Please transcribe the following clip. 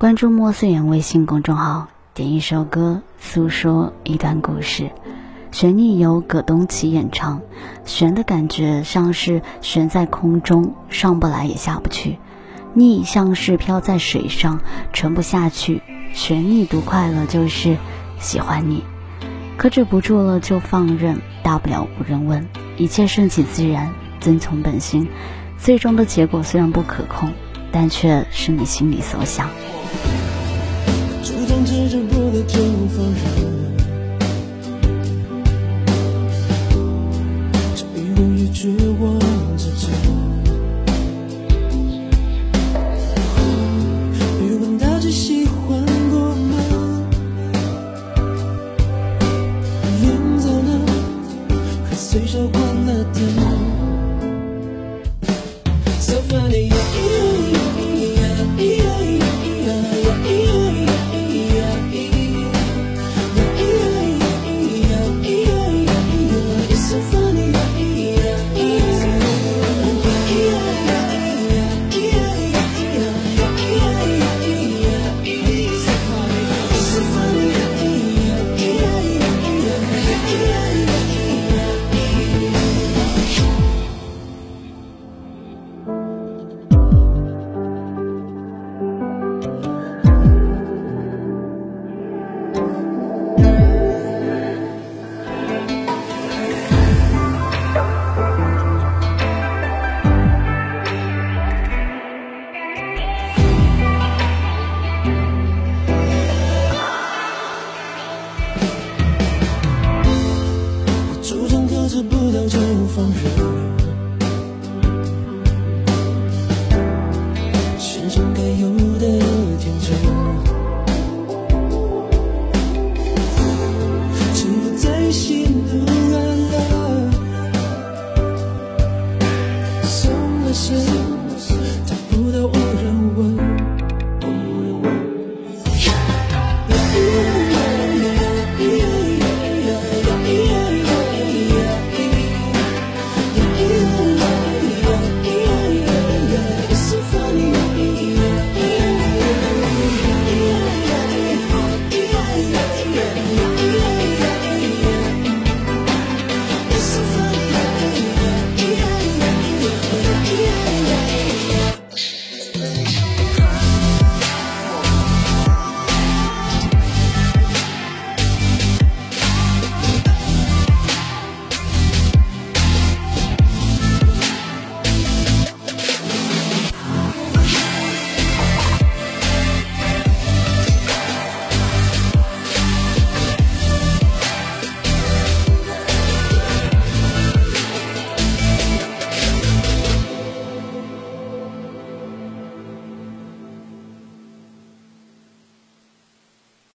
关注莫思言微信公众号，点一首歌，诉说一段故事。悬溺由葛东奇演唱，悬的感觉像是悬在空中，上不来也下不去；溺像是飘在水上，沉不下去。悬溺读快乐就是喜欢你，克制不住了就放任，大不了无人问，一切顺其自然，遵从本心。最终的结果虽然不可控，但却是你心里所想。随手关了灯 so funny 治不了就放任，身上该有的天真，心都软了，送了谁？